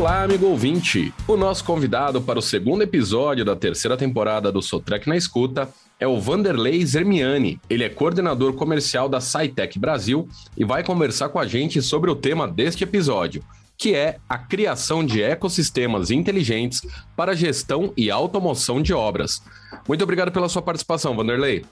Olá, amigo ouvinte! O nosso convidado para o segundo episódio da terceira temporada do Sotrec na Escuta é o Vanderlei Zermiani. Ele é coordenador comercial da SciTech Brasil e vai conversar com a gente sobre o tema deste episódio, que é a criação de ecossistemas inteligentes para gestão e automoção de obras. Muito obrigado pela sua participação, Vanderlei.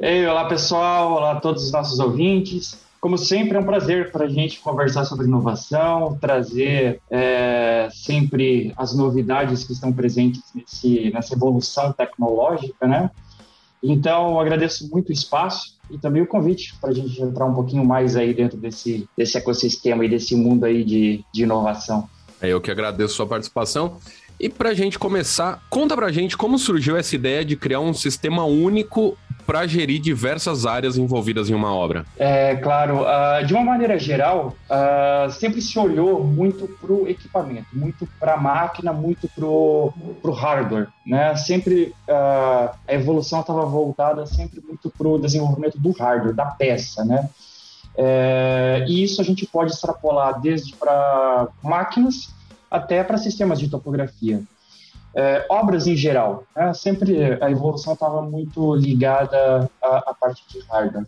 Ei, olá pessoal, olá a todos os nossos ouvintes. Como sempre, é um prazer para a gente conversar sobre inovação, trazer é, sempre as novidades que estão presentes nesse, nessa evolução tecnológica, né? Então, agradeço muito o espaço e também o convite para a gente entrar um pouquinho mais aí dentro desse, desse ecossistema e desse mundo aí de, de inovação. É, eu que agradeço a sua participação. E para a gente começar, conta para a gente como surgiu essa ideia de criar um sistema único para gerir diversas áreas envolvidas em uma obra? É, claro. Uh, de uma maneira geral, uh, sempre se olhou muito para o equipamento, muito para a máquina, muito para o hardware. Né? Sempre uh, a evolução estava voltada sempre muito para o desenvolvimento do hardware, da peça. Né? É, e isso a gente pode extrapolar desde para máquinas até para sistemas de topografia é, obras em geral. Né? Sempre a evolução estava muito ligada à, à, parte de hardware.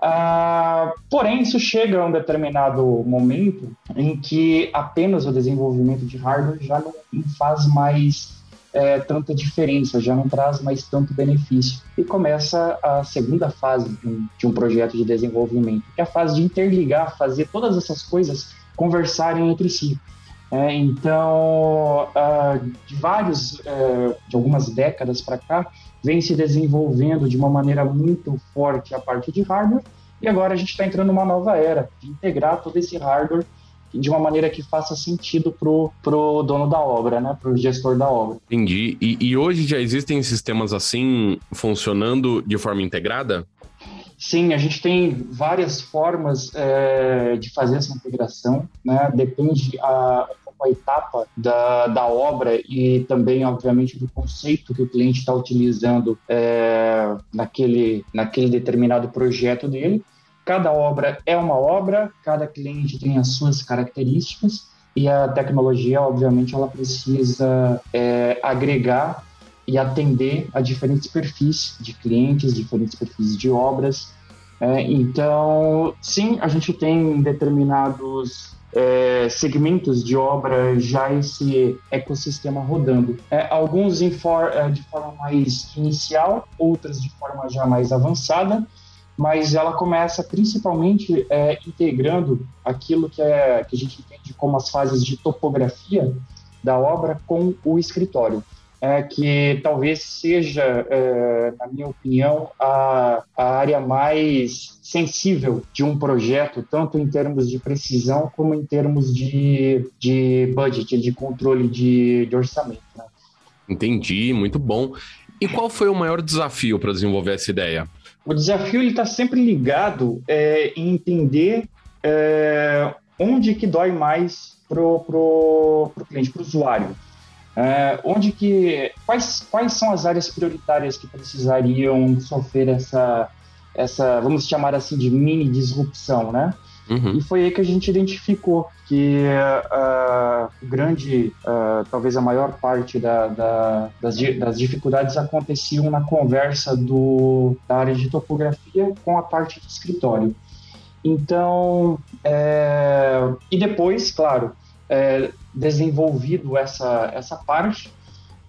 Ah, porém, isso chega a um determinado momento em que apenas o desenvolvimento de hardware já não, faz mais é, tanta diferença, já não traz mais tanto benefício. E começa a segunda fase de um, de um projeto de desenvolvimento, que é a fase de interligar, fazer todas essas coisas conversarem entre si. É, então, uh, de vários, uh, de algumas décadas para cá, vem se desenvolvendo de uma maneira muito forte a parte de hardware, e agora a gente está entrando numa nova era de integrar todo esse hardware de uma maneira que faça sentido pro, pro dono da obra, né? Pro gestor da obra. Entendi. E, e hoje já existem sistemas assim funcionando de forma integrada? Sim, a gente tem várias formas é, de fazer essa integração, né? Depende a, a etapa da, da obra e também, obviamente, do conceito que o cliente está utilizando é, naquele, naquele determinado projeto dele. Cada obra é uma obra, cada cliente tem as suas características e a tecnologia, obviamente, ela precisa é, agregar e atender a diferentes perfis de clientes, diferentes perfis de obras. É, então, sim, a gente tem determinados é, segmentos de obra já esse ecossistema rodando. É, alguns for, é, de forma mais inicial, outras de forma já mais avançada, mas ela começa principalmente é, integrando aquilo que, é, que a gente entende como as fases de topografia da obra com o escritório é, que talvez seja, é, na minha opinião, a, a, área mais sensível de um projeto, tanto em termos de precisão como em termos de, de budget, de controle de, de orçamento. Né? Entendi, muito bom. E qual foi o maior desafio para desenvolver essa ideia? O desafio está sempre ligado é, em entender é, onde que dói mais para o pro, pro cliente, para o usuário. É, onde que quais, quais são as áreas prioritárias que precisariam sofrer essa essa vamos chamar assim de mini disrupção, né? Uhum. E foi aí que a gente identificou que uh, o grande, uh, talvez a maior parte da, da, das, das, dificuldades aconteciam na conversa do, da área de topografia com a parte do escritório. Então, é, e depois, claro, é, desenvolvido essa, essa parte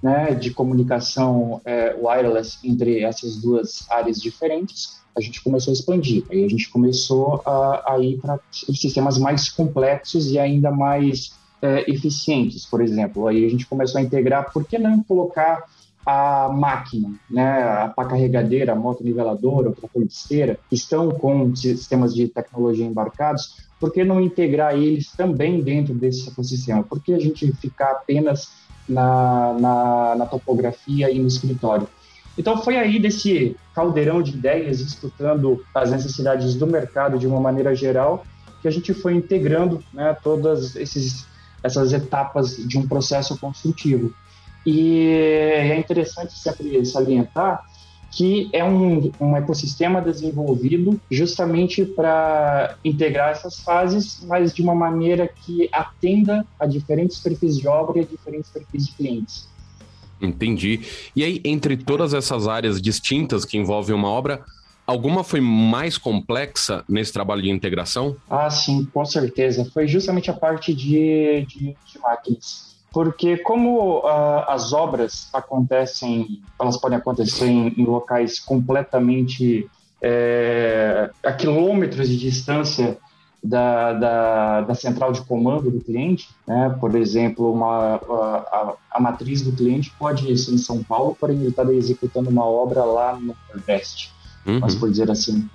né, de comunicação é, wireless entre essas duas áreas diferentes, a gente começou a expandir. Aí a gente começou a, a ir para sistemas mais complexos e ainda mais é, eficientes, por exemplo. Aí a gente começou a integrar, por que não colocar a máquina, né, a pá carregadeira, a moto niveladora, a esteira, que estão com sistemas de tecnologia embarcados, por que não integrar eles também dentro desse ecossistema? Por que a gente ficar apenas na, na, na topografia e no escritório? Então foi aí desse caldeirão de ideias, escutando as necessidades do mercado de uma maneira geral, que a gente foi integrando né, todas esses, essas etapas de um processo construtivo. E é interessante salientar que é um, um ecossistema desenvolvido justamente para integrar essas fases, mas de uma maneira que atenda a diferentes perfis de obra e a diferentes perfis de clientes. Entendi. E aí, entre todas essas áreas distintas que envolvem uma obra, alguma foi mais complexa nesse trabalho de integração? Ah, sim, com certeza. Foi justamente a parte de, de, de máquinas porque como uh, as obras acontecem, elas podem acontecer em, em locais completamente é, a quilômetros de distância da, da, da, central de comando do cliente, né? por exemplo, uma, a, a, matriz do cliente pode ser em São Paulo, porém ele está executando uma obra lá no Nordeste, uhum. mas por dizer assim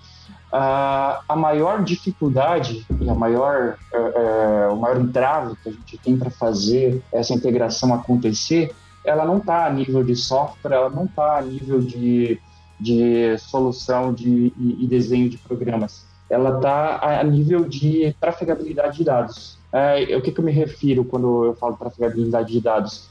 a, a maior dificuldade e a maior, é, é, o maior entrave que a gente tem para fazer essa integração acontecer, ela não está a nível de software, ela não está a nível de, de solução de, e, desenho de programas. Ela está a nível de trafegabilidade de dados. É, o que, que eu me refiro quando eu falo trafegabilidade de dados?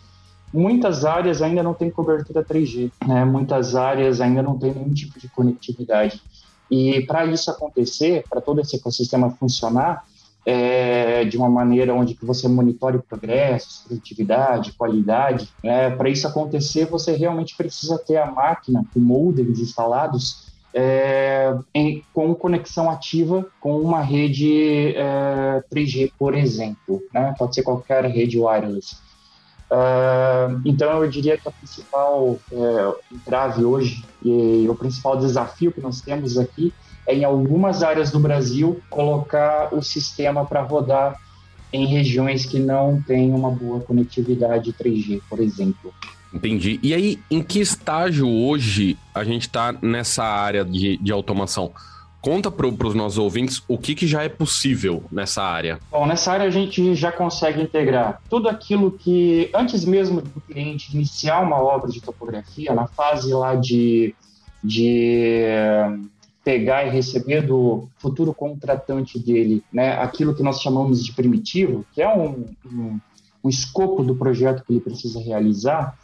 Muitas áreas ainda não têm cobertura 3G, né? muitas áreas ainda não têm nenhum tipo de conectividade. E para isso acontecer, para todo esse ecossistema funcionar, é, de uma maneira onde que você monitore progressos, produtividade, qualidade. É, para isso acontecer, você realmente precisa ter a máquina com modems instalados é, em, com conexão ativa com uma rede 3G, é, por exemplo. Né? Pode ser qualquer rede wireless. Uh, então, eu diria que a principal é, entrave hoje e o principal desafio que nós temos aqui é, em algumas áreas do Brasil, colocar o sistema para rodar em regiões que não têm uma boa conectividade 3G, por exemplo. Entendi. E aí, em que estágio hoje a gente está nessa área de, de automação? Conta para os nossos ouvintes o que, que já é possível nessa área. Bom, nessa área a gente já consegue integrar tudo aquilo que, antes mesmo do cliente iniciar uma obra de topografia, na fase lá de, de pegar e receber do futuro contratante dele, né, aquilo que nós chamamos de primitivo, que é um, um, um escopo do projeto que ele precisa realizar.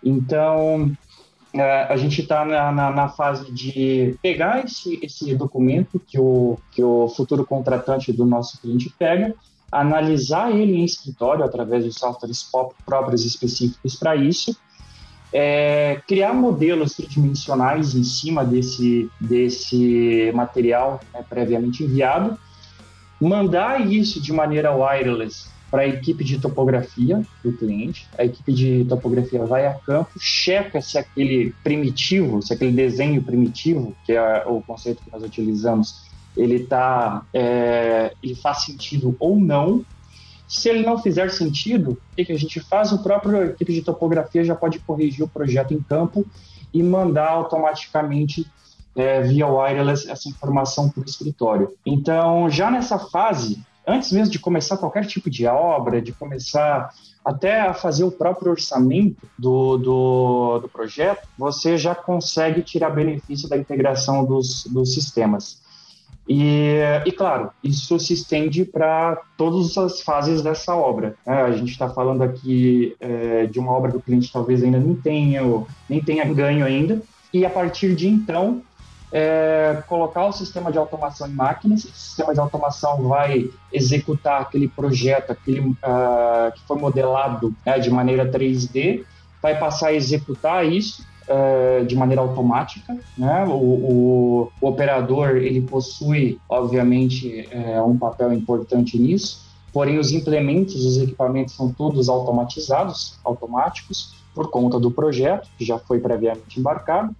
Então, a gente está na, na, na, fase de pegar esse, esse documento que o, que o futuro contratante do nosso cliente pega, analisar ele em escritório através de softwares próprios específicos para isso, é, criar modelos tridimensionais em cima desse, desse material né, previamente enviado, mandar isso de maneira wireless para a equipe de topografia do cliente. A equipe de topografia vai a campo, checa se aquele primitivo, se aquele desenho primitivo, que é o conceito que nós utilizamos, ele tá, é, ele faz sentido ou não. Se ele não fizer sentido, o que a gente faz? O próprio equipe de topografia já pode corrigir o projeto em campo e mandar automaticamente é, via wireless essa informação para o escritório. Então, já nessa fase, antes mesmo de começar qualquer tipo de obra, de começar até a fazer o próprio orçamento do, do, do projeto, você já consegue tirar benefício da integração dos, dos sistemas. E, e, claro, isso se estende para todas as fases dessa obra. É, a gente está falando aqui é, de uma obra que o cliente talvez ainda nem tenha, nem tenha ganho ainda, e a partir de então é, colocar o sistema de automação em máquinas. O sistema de automação vai executar aquele projeto aquele, uh, que foi modelado né, de maneira 3D, vai passar a executar isso uh, de maneira automática. Né? O, o, o, operador ele possui, obviamente, é, um papel importante nisso. Porém, os implementos, os equipamentos são todos automatizados, automáticos, por conta do projeto, que já foi previamente embarcado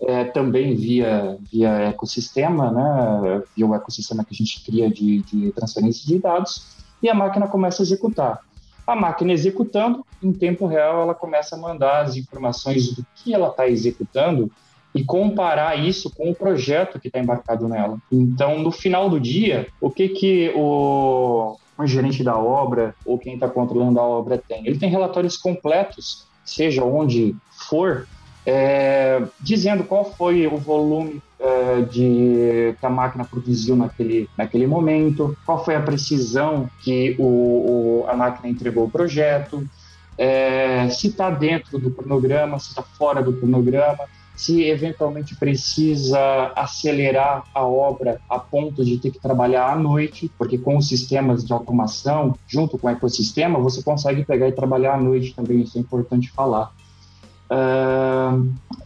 é, também via, via ecossistema, né, via o ecossistema que a gente cria de, de transferência de dados, e a máquina começa a executar. A máquina executando, em tempo real, ela começa a mandar as informações do que ela está executando e comparar isso com o projeto que está embarcado nela. Então, no final do dia, o que, que o, o gerente da obra ou quem está controlando a obra tem? Ele tem relatórios completos, seja onde for, é, dizendo qual foi o volume é, de, que a máquina produziu naquele, naquele momento, qual foi a precisão que o, o a máquina entregou o projeto, é, se está dentro do cronograma, se está fora do cronograma, se eventualmente precisa acelerar a obra a ponto de ter que trabalhar à noite, porque com os sistemas de automação, junto com o ecossistema, você consegue pegar e trabalhar à noite também, isso é importante falar.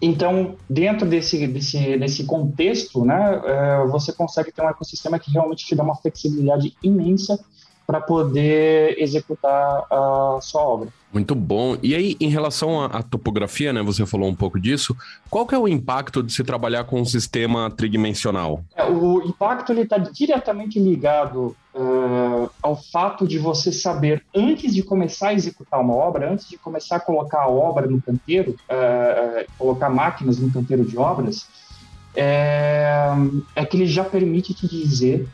Então, dentro desse, desse, desse contexto, né, uh, você consegue ter um ecossistema que realmente te dá uma flexibilidade imensa para poder executar a sua obra. Muito bom. E aí, em relação à, topografia, né? Você falou um pouco disso. Qual que é o impacto de se trabalhar com um sistema tridimensional? É, o impacto ele está diretamente ligado uh, ao fato de você saber antes de começar a executar uma obra, antes de começar a colocar a obra no canteiro, uh, colocar máquinas no canteiro de obras, é, é que ele já permite te dizer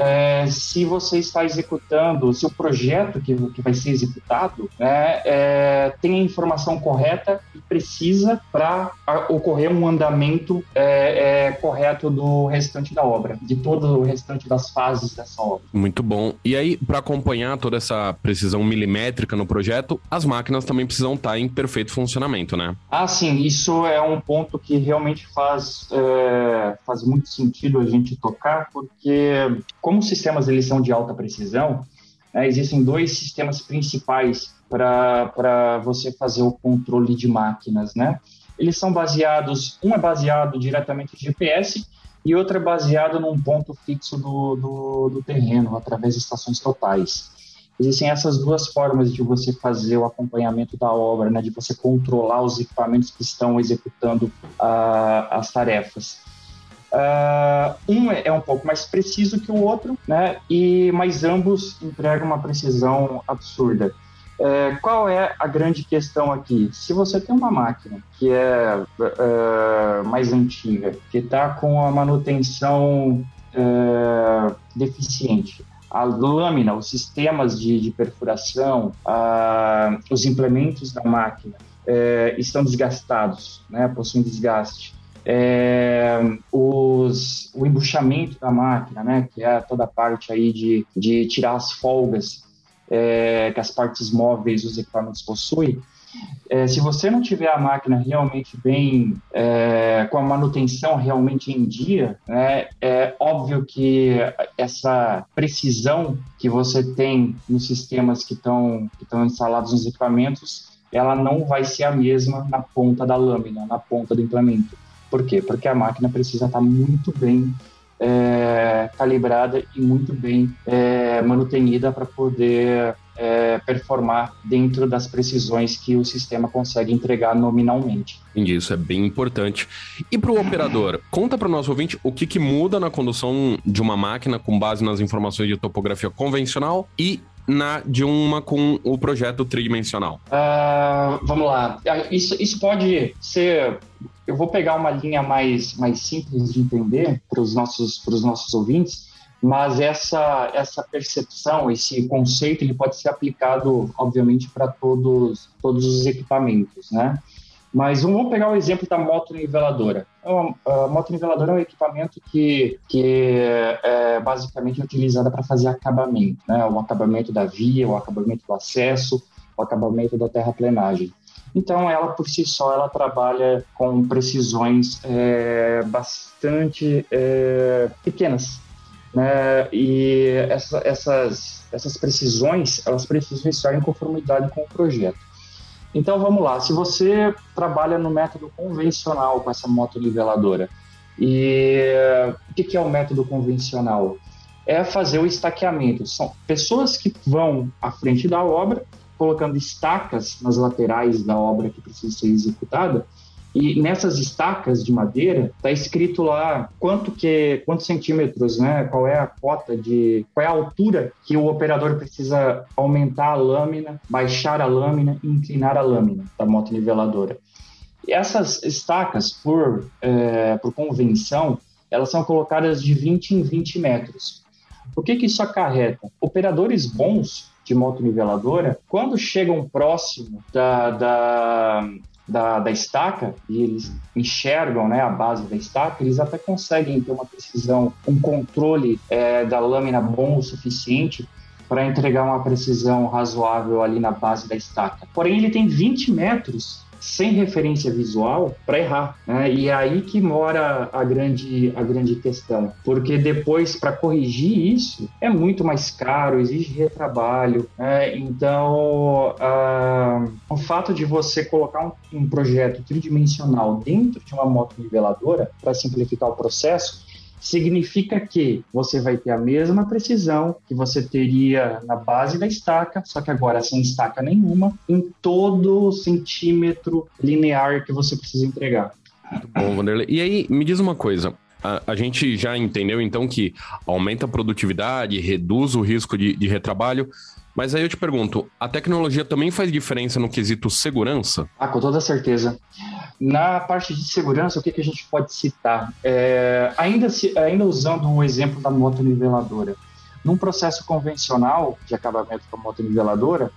é, se você está executando, se o projeto que, que vai ser executado né, é, tem a informação correta e precisa para ocorrer um andamento é, é, correto do restante da obra, de todo o restante das fases dessa obra. Muito bom. E aí, para acompanhar toda essa precisão milimétrica no projeto, as máquinas também precisam estar em perfeito funcionamento, né? Ah, sim. Isso é um ponto que realmente faz, é, faz muito sentido a gente tocar, porque como os sistemas eles são de alta precisão, né, existem dois sistemas principais para você fazer o controle de máquinas, né? Eles são baseados, um é baseado diretamente em GPS e outro é baseado num ponto fixo do, do, do terreno, através de estações totais. Existem essas duas formas de você fazer o acompanhamento da obra, né, de você controlar os equipamentos que estão executando uh, as tarefas. Uh, um é, é um pouco mais preciso que o outro, né? E mas ambos entregam uma precisão absurda. É, qual é a grande questão aqui? Se você tem uma máquina que é, é mais antiga, que está com a manutenção deficiente, a lâmina, os sistemas de, de perfuração, os implementos da máquina estão desgastados, né, possuem desgaste é, os, o embuchamento da máquina, né, que é toda a parte aí de, de tirar as folgas é, que as partes móveis dos equipamentos possuem, é, se você não tiver a máquina realmente bem, é, com a manutenção realmente em dia, né, é óbvio que essa precisão que você tem nos sistemas que estão que instalados nos equipamentos, ela não vai ser a mesma na ponta da lâmina, na ponta do implemento. Por quê? Porque a máquina precisa estar muito bem é, calibrada e muito bem é, manutenida para poder é, performar dentro das precisões que o sistema consegue entregar nominalmente. Isso é bem importante. E para o operador, conta para o nosso ouvinte o que, que muda na condução de uma máquina com base nas informações de topografia convencional e na de uma com o projeto tridimensional? Uh, vamos lá. Isso, isso pode ser eu vou pegar uma linha mais, mais simples de entender para os nossos, nossos ouvintes, mas essa, essa percepção, esse conceito, ele pode ser aplicado, obviamente, para todos, todos os equipamentos, né? Mas vamos pegar o exemplo da moto niveladora. Então, a moto niveladora é um equipamento que, que é basicamente utilizada para fazer acabamento, né? O acabamento da via, o acabamento do acesso, o acabamento da terraplenagem. Então, ela por si só, ela trabalha com precisões é, bastante é, pequenas. Né? E essa, essas, essas precisões, elas precisam estar em conformidade com o projeto. Então, vamos lá. Se você trabalha no método convencional com essa moto niveladora, e o que é o método convencional? É fazer o estaqueamento. São pessoas que vão à frente da obra colocando estacas nas laterais da obra que precisa ser executada. E nessas estacas de madeira está escrito lá quanto que quantos centímetros, né? Qual é a cota de qual é a altura que o operador precisa aumentar a lâmina, baixar a lâmina inclinar a lâmina da moto niveladora. E essas estacas, por é, por convenção, elas são colocadas de 20 em 20 metros. O que, que isso acarreta? Operadores bons de moto niveladora, quando chegam próximo da, da, da, da, estaca e eles enxergam né, a base da estaca, eles até conseguem ter uma precisão, um controle é, da lâmina bom o suficiente para entregar uma precisão razoável ali na base da estaca. Porém, ele tem 20 metros sem referência visual para errar. Né? E é aí que mora a grande, a grande questão, porque depois, para corrigir isso, é muito mais caro, exige retrabalho. Né? Então, uh, o fato de você colocar um, um projeto tridimensional dentro de uma moto niveladora para simplificar o processo significa que você vai ter a mesma precisão que você teria na base da estaca, só que agora sem estaca nenhuma, em todo centímetro linear que você precisa entregar. Muito bom, Vanderlei. E aí, me diz uma coisa. A, a, gente já entendeu então que aumenta a produtividade, reduz o risco de, de retrabalho, mas aí eu te pergunto, a tecnologia também faz diferença no quesito segurança? Ah, com toda certeza. Na parte de segurança, o que, que a gente pode citar? É, ainda, se, ainda usando o exemplo da moto niveladora. Num processo convencional de acabamento com a moto niveladora,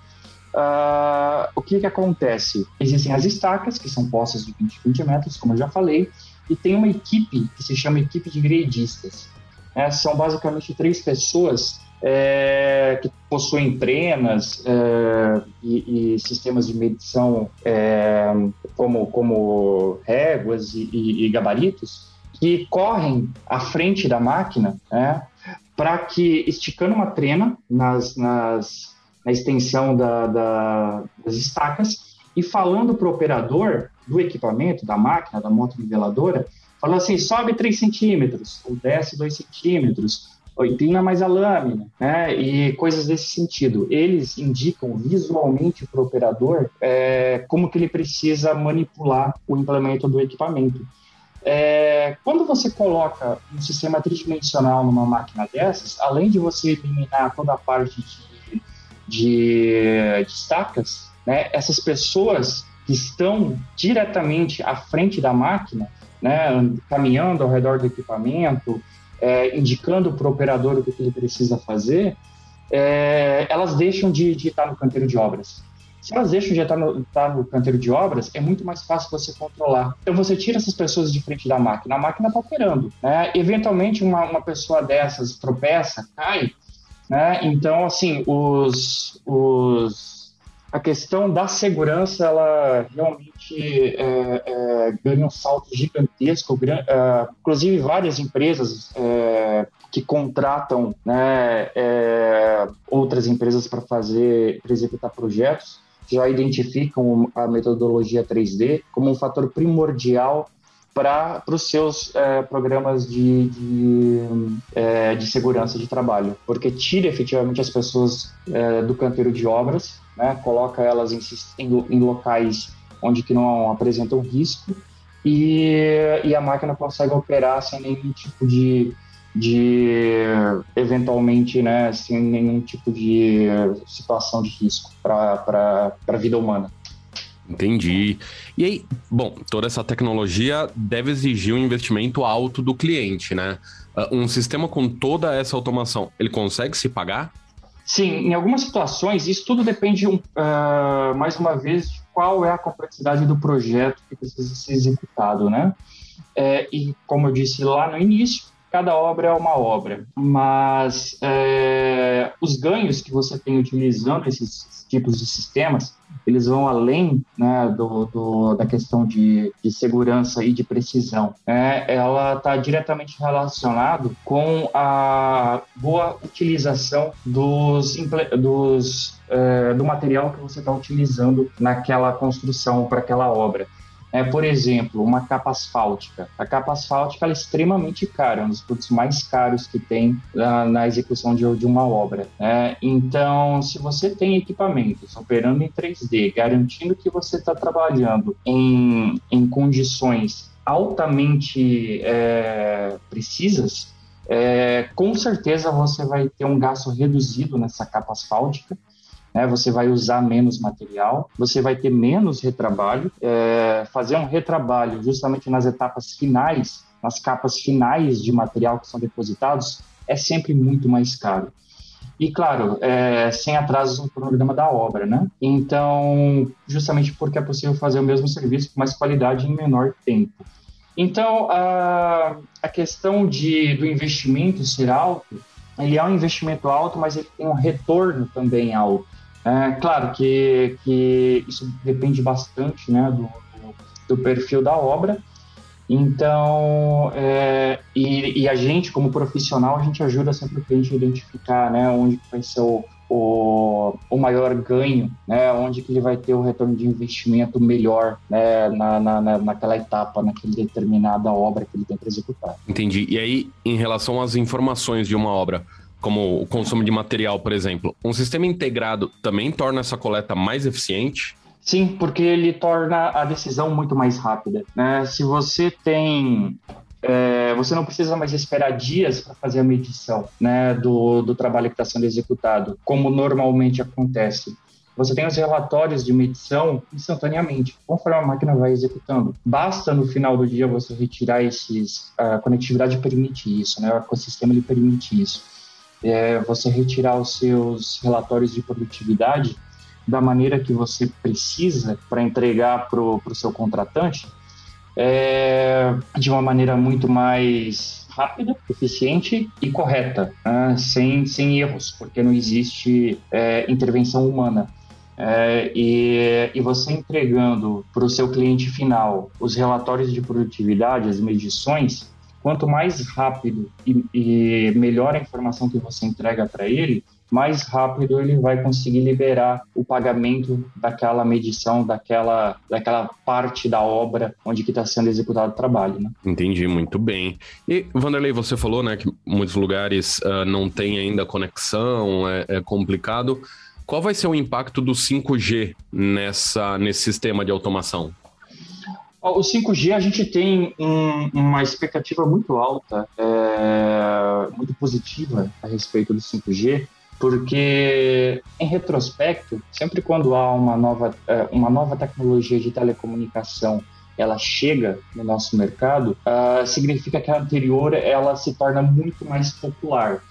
uh, o que, que acontece? Existem as estacas, que são postas de 20 20 metros, como eu já falei, e tem uma equipe que se chama equipe de gredistas. É, são basicamente três pessoas é, que possuem trenas é, e, e, sistemas de medição é, como, como réguas e, e, e, gabaritos que correm à frente da máquina né, para que, esticando uma trena nas, nas, na extensão da, da, das estacas e falando para o operador do equipamento, da máquina, da moto niveladora, falando assim, sobe 3 centímetros, ou desce 2 centímetros, inclina mais a lâmina, né? E coisas desse sentido. Eles indicam visualmente para o operador é, como que ele precisa manipular o implemento do equipamento. É, quando você coloca um sistema tridimensional numa máquina dessas, além de você eliminar toda a parte de, de, de estacas, né, essas pessoas que estão diretamente à frente da máquina, né, caminhando ao redor do equipamento, é, indicando para o operador o que ele precisa fazer, é, elas deixam de, de, estar no canteiro de obras. Se elas deixam de estar no, estar no, canteiro de obras, é muito mais fácil você controlar. Então você tira essas pessoas de frente da máquina, a máquina está operando. Né? Eventualmente uma, uma pessoa dessas tropeça, cai, né? Então assim os, os a questão da segurança ela realmente é, é, ganha um salto gigantesco. É, inclusive várias empresas que contratam né, outras empresas para fazer, para executar projetos, já identificam a metodologia 3D como um fator primordial para os seus é, programas de, de, é, de, segurança de trabalho, porque tira efetivamente as pessoas é, do canteiro de obras, né, coloca elas em, em, em, locais onde que não apresentam risco e, e a máquina consegue operar sem nenhum tipo de, de eventualmente, né, sem nenhum tipo de situação de risco para a vida humana. Entendi. E aí, bom, toda essa tecnologia deve exigir um investimento alto do cliente, né? Ah, um sistema com toda essa automação, ele consegue se pagar? Sim, em algumas situações, isso tudo depende, uh, mais uma vez, qual é a complexidade do projeto que precisa ser executado, né? É, e, como eu disse lá no início, cada obra é uma obra, mas é, os ganhos que você tem utilizando esses tipos de sistemas, eles vão além né, do, do, da questão de, de, segurança e de precisão. Né? Ela está diretamente relacionado com a boa utilização dos, dos é, do material que você está utilizando naquela construção para aquela obra. É, por exemplo, uma capa asfáltica. A capa asfáltica é extremamente cara, é um dos produtos mais caros que tem na, na execução de, de, uma obra. Né? Então, se você tem equipamentos operando em 3D, garantindo que você está trabalhando em, em condições altamente é, precisas, é, com certeza você vai ter um gasto reduzido nessa capa asfáltica né? Você vai usar menos material, você vai ter menos retrabalho. É, fazer um retrabalho justamente nas etapas finais, nas capas finais de material que são depositados, é sempre muito mais caro. E, claro, é, sem atrasos no cronograma da obra, né? Então, justamente porque é possível fazer o mesmo serviço com mais qualidade em menor tempo. Então, a, a questão de, do investimento ser alto, ele é um investimento alto, mas ele tem um retorno também alto. É, claro que, que isso depende bastante né, do, do perfil da obra. Então, é, e, e, a gente, como profissional, a gente ajuda sempre o cliente a identificar né, onde vai ser o, o, o maior ganho, né, onde que ele vai ter o retorno de investimento melhor né, na, na, naquela etapa, naquela determinada obra que ele tem para executar. Entendi. E aí, em relação às informações de uma obra, como o consumo de material, por exemplo, um sistema integrado também torna essa coleta mais eficiente? Sim, porque ele torna a decisão muito mais rápida. Né? Se você tem é, você não precisa mais esperar dias para fazer a medição né, do, do trabalho que está sendo executado, como normalmente acontece. Você tem os relatórios de medição instantaneamente, conforme a máquina vai executando. Basta no final do dia você retirar esses. A conectividade permite isso, né? o ecossistema ele permite isso. É, você retirar os seus relatórios de produtividade da maneira que você precisa para entregar para o seu contratante é, de uma maneira muito mais rápida, eficiente e correta, né? sem, sem erros, porque não existe é, intervenção humana. É, e, e, você entregando para o seu cliente final os relatórios de produtividade, as medições, quanto mais rápido e, e melhor a informação que você entrega para ele, mais rápido ele vai conseguir liberar o pagamento daquela medição, daquela, daquela parte da obra onde está sendo executado o trabalho. Né? Entendi, muito bem. E, Vanderlei, você falou né, que muitos lugares uh, não tem ainda conexão, é, é complicado. Qual vai ser o impacto do 5G nessa, nesse sistema de automação? O 5G a gente tem um, uma expectativa muito alta, é, muito positiva a respeito do 5G, porque em retrospecto, sempre quando há uma nova, é, uma nova tecnologia de telecomunicação ela chega no nosso mercado, uh, significa que a anterior ela se torna muito mais popular.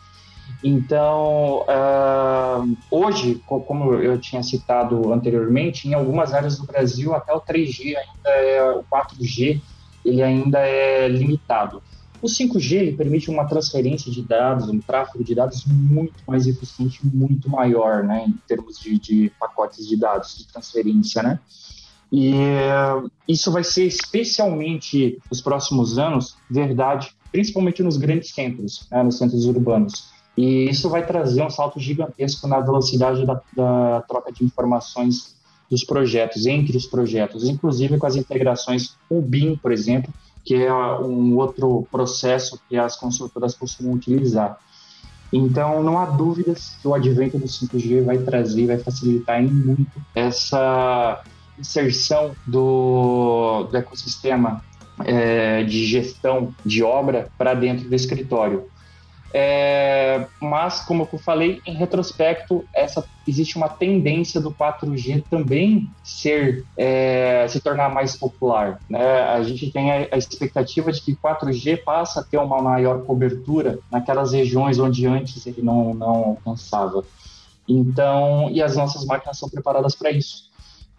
Então, uh, hoje, como eu tinha citado anteriormente, em algumas áreas do Brasil até o 3G ainda é o 4G, ele ainda é limitado. O 5G permite uma transferência de dados, um tráfego de dados muito mais eficiente, muito maior, né, em termos de, de pacotes de dados, de transferência, né? E uh, isso vai ser especialmente nos próximos anos verdade, principalmente nos grandes centros, né, nos centros urbanos. E isso vai trazer um salto gigantesco na velocidade da, da troca de informações dos projetos, entre os projetos, inclusive com as integrações com o BIM, por exemplo, que é um outro processo que as consultoras costumam utilizar. Então, não há dúvidas que o advento do 5G vai trazer, vai facilitar em muito essa inserção do, do ecossistema é, de gestão de obra para dentro do escritório. É, mas, como eu falei, em retrospecto, essa, existe uma tendência do 4G também ser é, se tornar mais popular. Né? A gente tem a, a, expectativa de que 4G passa a ter uma maior cobertura naquelas regiões onde antes ele não, não alcançava. Então, e as nossas máquinas são preparadas para isso.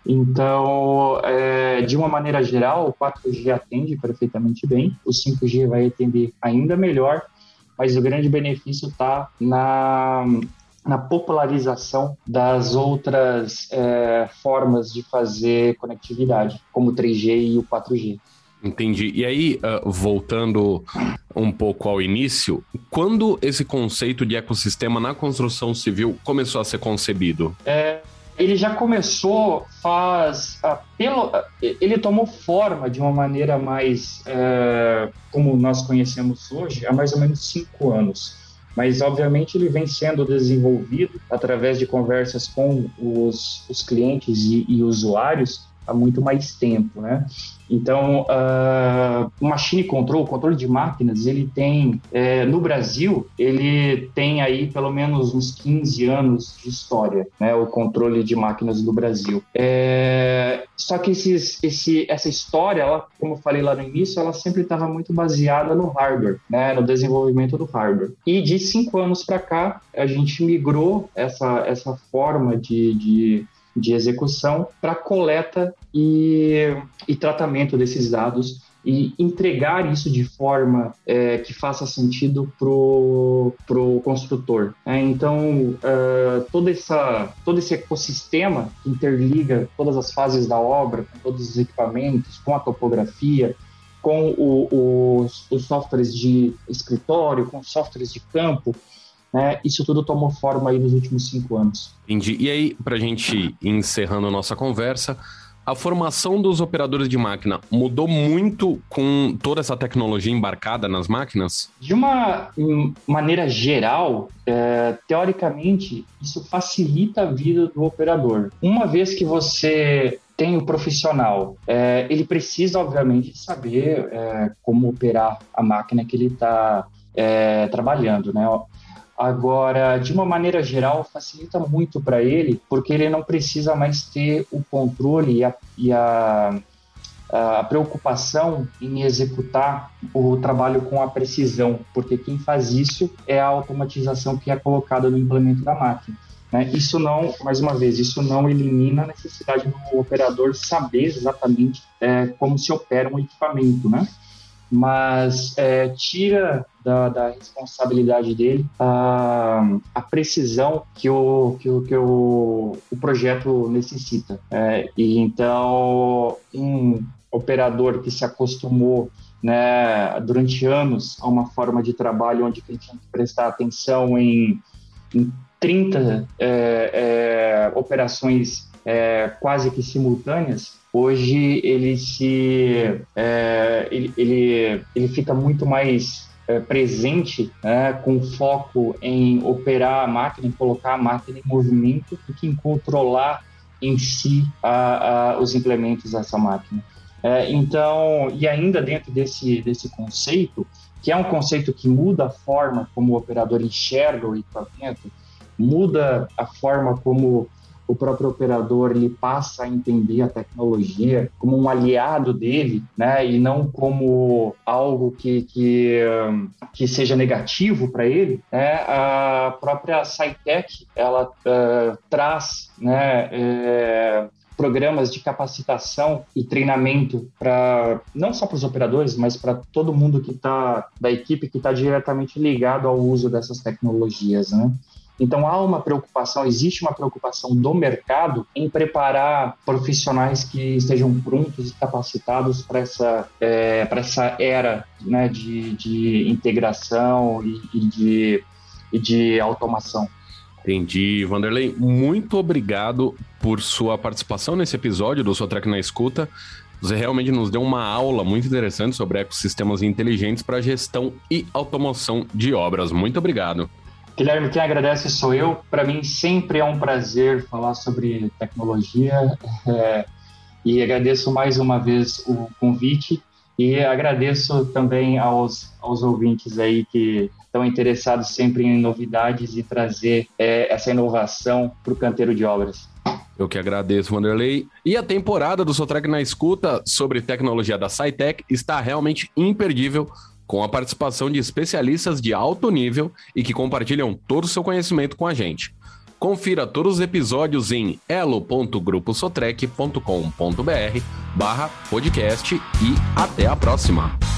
Então, é, de uma maneira geral, o 4G atende perfeitamente bem, o 5G vai atender ainda melhor mas o grande benefício está na, na popularização das outras é, formas de fazer conectividade, como o 3G e o 4G. Entendi. E aí, uh, voltando um pouco ao início, quando esse conceito de ecossistema na construção civil começou a ser concebido? É, ele já começou faz ah, pelo ah, ele tomou forma de uma maneira mais é, como nós conhecemos hoje há mais ou menos cinco anos. Mas obviamente ele vem sendo desenvolvido através de conversas com os, os clientes e, e usuários há muito mais tempo, né? Então, uh, o machine control, o controle de máquinas, ele tem, é, no Brasil, ele tem aí pelo menos uns 15 anos de história, né? O controle de máquinas do Brasil. É, só que esses, esse, essa história, ela, como eu falei lá no início, ela sempre estava muito baseada no hardware, né? No desenvolvimento do hardware. E de cinco anos para cá, a gente migrou essa, essa forma de, de de execução para coleta e, e tratamento desses dados e entregar isso de forma é, que faça sentido pro, pro construtor. É, então, uh, todo, essa, todo esse ecossistema que interliga todas as fases da obra, com todos os equipamentos, com a topografia, com o, os, os softwares de escritório, com softwares de campo, né, isso tudo tomou forma aí nos últimos cinco anos. Entendi. E aí, para a gente ir encerrando a nossa conversa, a formação dos operadores de máquina mudou muito com toda essa tecnologia embarcada nas máquinas? De uma maneira geral, é, teoricamente, isso facilita a vida do operador. Uma vez que você tem o profissional, é, ele precisa, obviamente, saber é, como operar a máquina que ele está é, trabalhando, né? Agora, de uma maneira geral, facilita muito para ele, porque ele não precisa mais ter o controle e a, e a, a preocupação em executar o trabalho com a precisão, porque quem faz isso é a automatização que é colocada no implemento da máquina. Né? Isso não, mais uma vez, isso não elimina a necessidade do operador saber exatamente é, como se opera um equipamento, né? Mas é, tira da, da, responsabilidade dele a, a precisão que o, que o, que o, o projeto necessita. É, e então, um operador que se acostumou né, durante anos a uma forma de trabalho onde ele tinha que prestar atenção em, em 30 é, é, operações é, quase que simultâneas, hoje ele se é, ele, ele, ele fica muito mais é, presente, né, com foco em operar a máquina, em colocar a máquina em movimento, do que em controlar em si a, a, os implementos dessa máquina. É, então, e ainda dentro desse, desse conceito, que é um conceito que muda a forma como o operador enxerga o equipamento, muda a forma como o próprio operador ele passa a entender a tecnologia como um aliado dele, né, e não como algo que, que, que seja negativo para ele, né, a própria SciTech, ela uh, traz, né, é, programas de capacitação e treinamento para não só para os operadores, mas para todo mundo que está da equipe que está diretamente ligado ao uso dessas tecnologias, né? Então há uma preocupação, existe uma preocupação do mercado em preparar profissionais que estejam prontos e capacitados para essa, é, para essa era né, de, de integração e, e, de, e de automação. Entendi, Vanderlei. Muito obrigado por sua participação nesse episódio do Sua Track na Escuta. Você realmente nos deu uma aula muito interessante sobre ecossistemas inteligentes para gestão e automação de obras. Muito obrigado. Guilherme, quem agradece sou eu. Para mim sempre é um prazer falar sobre tecnologia é, e agradeço mais uma vez o convite e agradeço também aos, aos ouvintes aí que estão interessados sempre em novidades e trazer é, essa inovação para o canteiro de obras. Eu que agradeço, Vanderlei. E a temporada do Sotrec na Escuta sobre tecnologia da SciTech está realmente imperdível com a participação de especialistas de alto nível e que compartilham todo o seu conhecimento com a gente. Confira todos os episódios em elo.gruposotrec.com.br barra podcast e até a próxima!